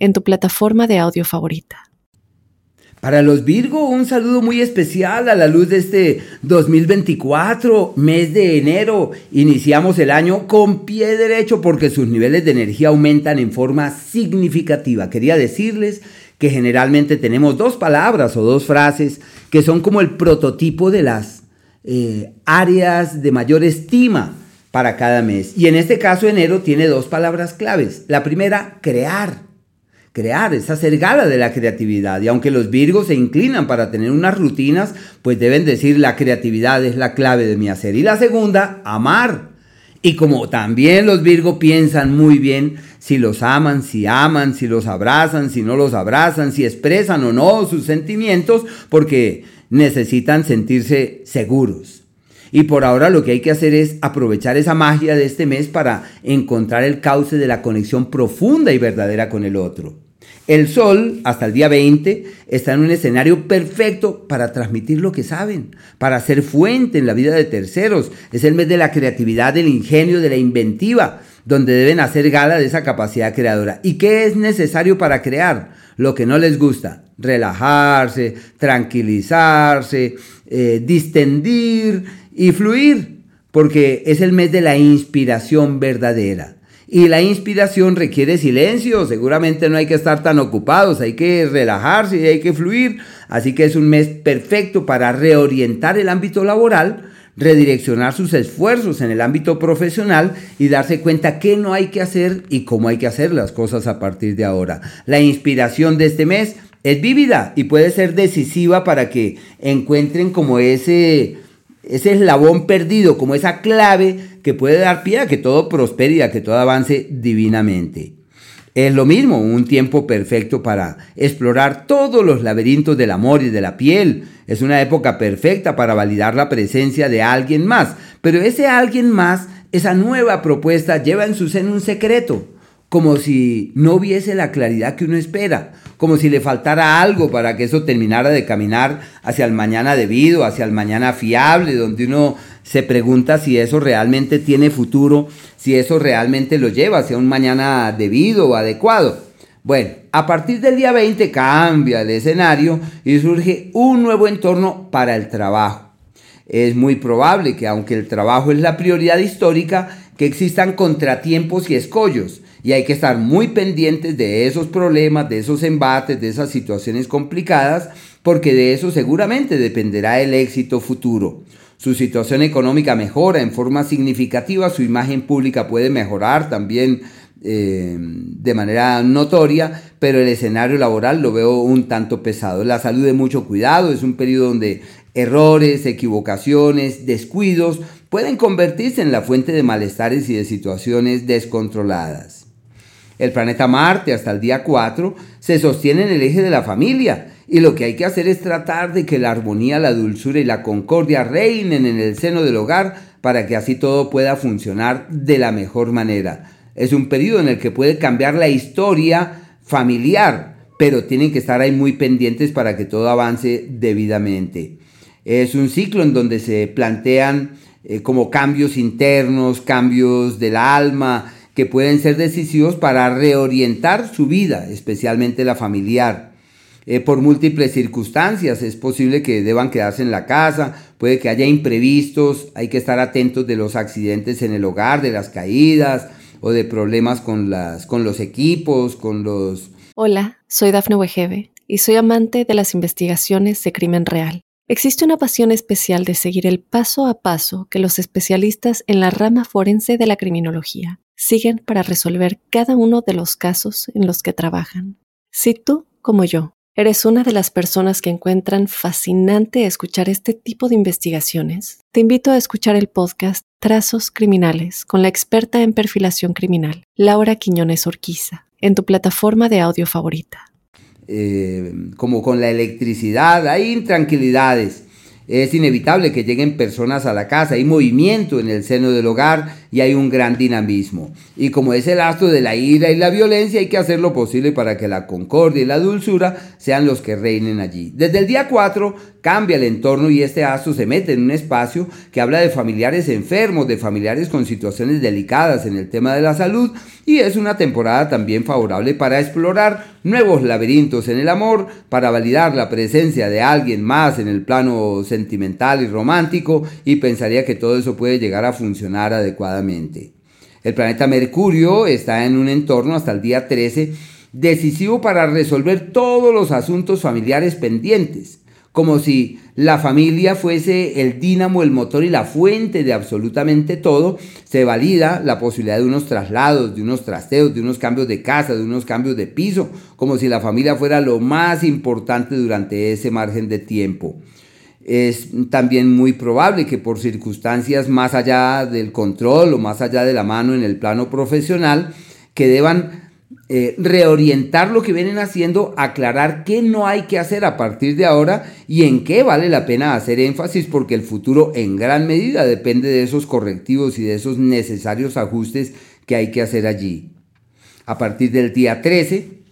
en tu plataforma de audio favorita. Para los Virgo, un saludo muy especial a la luz de este 2024, mes de enero. Iniciamos el año con pie derecho porque sus niveles de energía aumentan en forma significativa. Quería decirles que generalmente tenemos dos palabras o dos frases que son como el prototipo de las eh, áreas de mayor estima para cada mes. Y en este caso enero tiene dos palabras claves. La primera, crear crear, es hacer gala de la creatividad. Y aunque los virgos se inclinan para tener unas rutinas, pues deben decir la creatividad es la clave de mi hacer. Y la segunda, amar. Y como también los virgos piensan muy bien si los aman, si aman, si los abrazan, si no los abrazan, si expresan o no sus sentimientos, porque necesitan sentirse seguros. Y por ahora lo que hay que hacer es aprovechar esa magia de este mes para encontrar el cauce de la conexión profunda y verdadera con el otro. El Sol, hasta el día 20, está en un escenario perfecto para transmitir lo que saben, para ser fuente en la vida de terceros. Es el mes de la creatividad, del ingenio, de la inventiva, donde deben hacer gala de esa capacidad creadora. ¿Y qué es necesario para crear? Lo que no les gusta, relajarse, tranquilizarse, eh, distendir y fluir, porque es el mes de la inspiración verdadera. Y la inspiración requiere silencio, seguramente no hay que estar tan ocupados, hay que relajarse y hay que fluir. Así que es un mes perfecto para reorientar el ámbito laboral, redireccionar sus esfuerzos en el ámbito profesional y darse cuenta qué no hay que hacer y cómo hay que hacer las cosas a partir de ahora. La inspiración de este mes es vívida y puede ser decisiva para que encuentren como ese ese eslabón perdido, como esa clave que puede dar pie a que todo prospere y a que todo avance divinamente. Es lo mismo, un tiempo perfecto para explorar todos los laberintos del amor y de la piel. Es una época perfecta para validar la presencia de alguien más. Pero ese alguien más, esa nueva propuesta, lleva en su seno un secreto, como si no hubiese la claridad que uno espera, como si le faltara algo para que eso terminara de caminar hacia el mañana debido, hacia el mañana fiable, donde uno se pregunta si eso realmente tiene futuro, si eso realmente lo lleva hacia un mañana debido o adecuado. Bueno, a partir del día 20 cambia el escenario y surge un nuevo entorno para el trabajo. Es muy probable que aunque el trabajo es la prioridad histórica, que existan contratiempos y escollos y hay que estar muy pendientes de esos problemas, de esos embates, de esas situaciones complicadas, porque de eso seguramente dependerá el éxito futuro. Su situación económica mejora en forma significativa, su imagen pública puede mejorar también eh, de manera notoria, pero el escenario laboral lo veo un tanto pesado. La salud de mucho cuidado, es un periodo donde errores, equivocaciones, descuidos pueden convertirse en la fuente de malestares y de situaciones descontroladas. El planeta Marte hasta el día 4 se sostiene en el eje de la familia y lo que hay que hacer es tratar de que la armonía, la dulzura y la concordia reinen en el seno del hogar para que así todo pueda funcionar de la mejor manera. Es un periodo en el que puede cambiar la historia familiar, pero tienen que estar ahí muy pendientes para que todo avance debidamente. Es un ciclo en donde se plantean eh, como cambios internos, cambios del alma, que pueden ser decisivos para reorientar su vida, especialmente la familiar. Eh, por múltiples circunstancias es posible que deban quedarse en la casa, puede que haya imprevistos, hay que estar atentos de los accidentes en el hogar, de las caídas o de problemas con, las, con los equipos, con los... Hola, soy Dafne Wegebe y soy amante de las investigaciones de crimen real. Existe una pasión especial de seguir el paso a paso que los especialistas en la rama forense de la criminología siguen para resolver cada uno de los casos en los que trabajan. Si tú, como yo, eres una de las personas que encuentran fascinante escuchar este tipo de investigaciones, te invito a escuchar el podcast Trazos Criminales con la experta en perfilación criminal, Laura Quiñones Orquiza, en tu plataforma de audio favorita. eh, como con la electricidad, hay intranquilidades. Es inevitable que lleguen personas a la casa, hay movimiento en el seno del hogar y hay un gran dinamismo. Y como es el astro de la ira y la violencia, hay que hacer lo posible para que la concordia y la dulzura sean los que reinen allí. Desde el día 4 cambia el entorno y este astro se mete en un espacio que habla de familiares enfermos, de familiares con situaciones delicadas en el tema de la salud y es una temporada también favorable para explorar nuevos laberintos en el amor, para validar la presencia de alguien más en el plano sentimental y romántico y pensaría que todo eso puede llegar a funcionar adecuadamente. El planeta Mercurio está en un entorno hasta el día 13 decisivo para resolver todos los asuntos familiares pendientes como si la familia fuese el dínamo, el motor y la fuente de absolutamente todo, se valida la posibilidad de unos traslados, de unos trasteos, de unos cambios de casa, de unos cambios de piso, como si la familia fuera lo más importante durante ese margen de tiempo. Es también muy probable que por circunstancias más allá del control o más allá de la mano en el plano profesional, que deban eh, reorientar lo que vienen haciendo, aclarar qué no hay que hacer a partir de ahora y en qué vale la pena hacer énfasis porque el futuro en gran medida depende de esos correctivos y de esos necesarios ajustes que hay que hacer allí. A partir del día 13,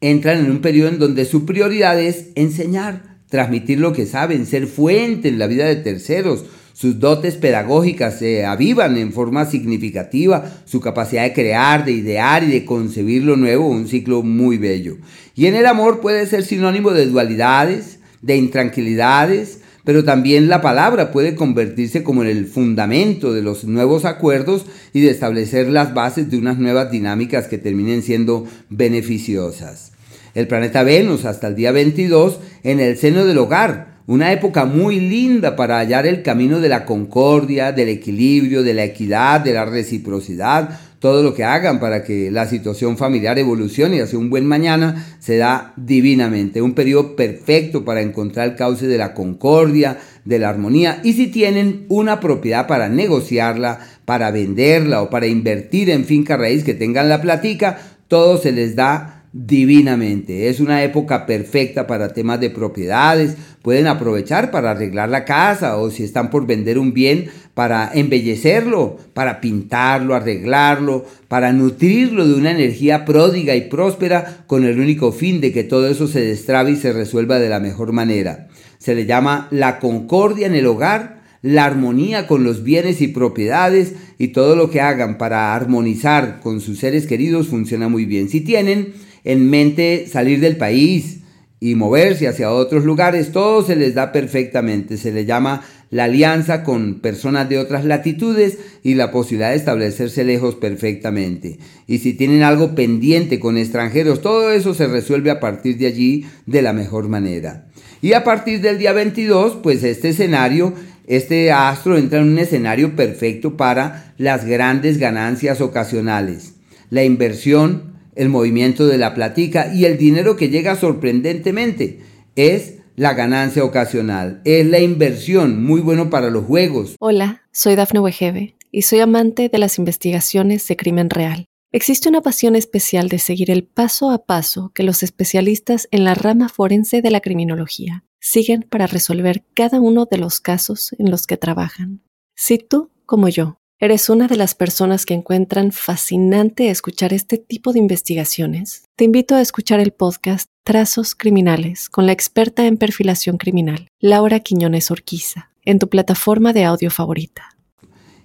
entran en un periodo en donde su prioridad es enseñar, transmitir lo que saben, ser fuente en la vida de terceros, sus dotes pedagógicas se avivan en forma significativa, su capacidad de crear, de idear y de concebir lo nuevo, un ciclo muy bello. Y en el amor puede ser sinónimo de dualidades, de intranquilidades, pero también la palabra puede convertirse como en el fundamento de los nuevos acuerdos y de establecer las bases de unas nuevas dinámicas que terminen siendo beneficiosas. El planeta Venus hasta el día 22 en el seno del hogar, una época muy linda para hallar el camino de la concordia, del equilibrio, de la equidad, de la reciprocidad, todo lo que hagan para que la situación familiar evolucione hacia un buen mañana se da divinamente. Un periodo perfecto para encontrar el cauce de la concordia, de la armonía. Y si tienen una propiedad para negociarla, para venderla o para invertir en finca raíz que tengan la platica, todo se les da divinamente. Es una época perfecta para temas de propiedades. Pueden aprovechar para arreglar la casa o si están por vender un bien para embellecerlo, para pintarlo, arreglarlo, para nutrirlo de una energía pródiga y próspera con el único fin de que todo eso se destrabe y se resuelva de la mejor manera. Se le llama la concordia en el hogar la armonía con los bienes y propiedades y todo lo que hagan para armonizar con sus seres queridos funciona muy bien. Si tienen en mente salir del país y moverse hacia otros lugares, todo se les da perfectamente. Se le llama la alianza con personas de otras latitudes y la posibilidad de establecerse lejos perfectamente. Y si tienen algo pendiente con extranjeros, todo eso se resuelve a partir de allí de la mejor manera. Y a partir del día 22, pues este escenario, este astro entra en un escenario perfecto para las grandes ganancias ocasionales. La inversión, el movimiento de la platica y el dinero que llega sorprendentemente. Es la ganancia ocasional, es la inversión, muy bueno para los juegos. Hola, soy Dafne Wegebe y soy amante de las investigaciones de crimen real. Existe una pasión especial de seguir el paso a paso que los especialistas en la rama forense de la criminología siguen para resolver cada uno de los casos en los que trabajan. Si tú, como yo, ¿Eres una de las personas que encuentran fascinante escuchar este tipo de investigaciones? Te invito a escuchar el podcast Trazos Criminales con la experta en perfilación criminal, Laura Quiñones Orquiza, en tu plataforma de audio favorita.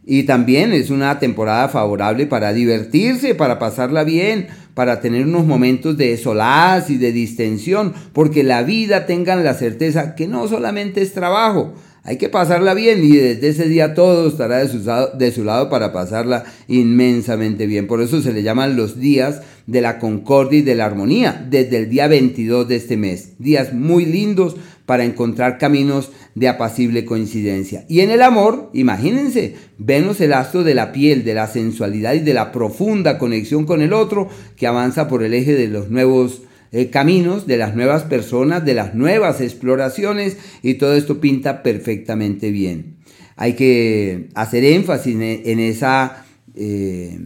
Y también es una temporada favorable para divertirse, para pasarla bien, para tener unos momentos de solaz y de distensión, porque la vida tengan la certeza que no solamente es trabajo, hay que pasarla bien y desde ese día todo estará de su, de su, lado para pasarla inmensamente bien. Por eso se le llaman los días de la concordia y de la armonía, desde el día 22 de este mes. Días muy lindos para encontrar caminos de apacible coincidencia. Y en el amor, imagínense, Venus el astro de la piel, de la sensualidad y de la profunda conexión con el otro que avanza por el eje de los nuevos eh, caminos, de las nuevas personas, de las nuevas exploraciones y todo esto pinta perfectamente bien. Hay que hacer énfasis en, esa eh,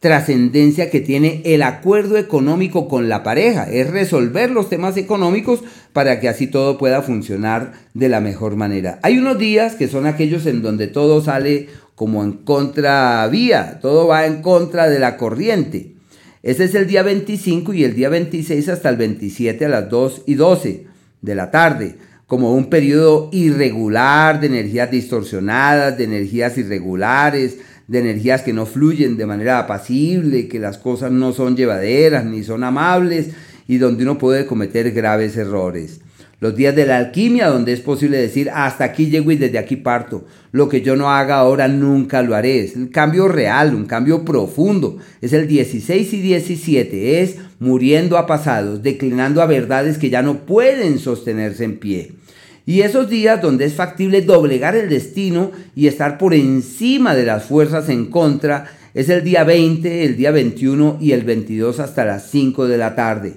trascendencia que tiene el acuerdo económico con la pareja, es resolver los temas económicos para que así todo pueda funcionar de la mejor manera. Hay unos días que son aquellos en donde todo sale como en contravía, todo va en contra de la corriente. Ese es el día 25 y el día 26 hasta el 27 a las 2 y 12 de la tarde, como un periodo irregular de energías distorsionadas, de energías irregulares, de energías que no fluyen de manera apacible, que las cosas no son llevaderas ni son amables y donde uno puede cometer graves errores. Los días de la alquimia, donde es posible decir, hasta aquí llego y desde aquí parto. Lo que yo no haga ahora nunca lo haré. Es el cambio real, un cambio profundo. Es el 16 y 17. Es muriendo a pasados, declinando a verdades que ya no pueden sostenerse en pie. Y esos días donde es factible doblegar el destino y estar por encima de las fuerzas en contra, es el día 20, el día 21 y el 22 hasta las 5 de la tarde.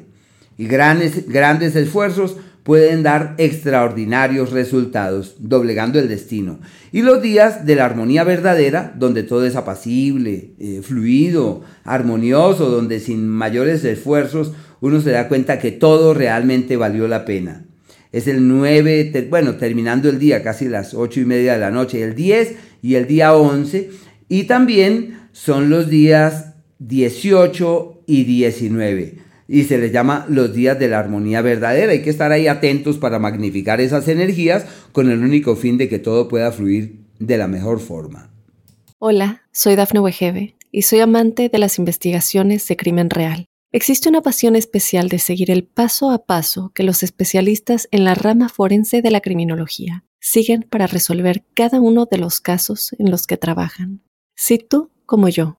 Y grandes, grandes esfuerzos pueden dar extraordinarios resultados, doblegando el destino. Y los días de la armonía verdadera, donde todo es apacible, eh, fluido, armonioso, donde sin mayores esfuerzos uno se da cuenta que todo realmente valió la pena es el 9, bueno, terminando el día, casi las 8 y media de la noche, el 10 y el día 11. Y también son los días 18 y 19. Y se les llama los días de la armonía verdadera. Hay que estar ahí atentos para magnificar esas energías con el único fin de que todo pueda fluir de la mejor forma. Hola, soy Dafne Wegebe y soy amante de las investigaciones de crimen real. Existe una pasión especial de seguir el paso a paso que los especialistas en la rama forense de la criminología siguen para resolver cada uno de los casos en los que trabajan. Si tú, como yo,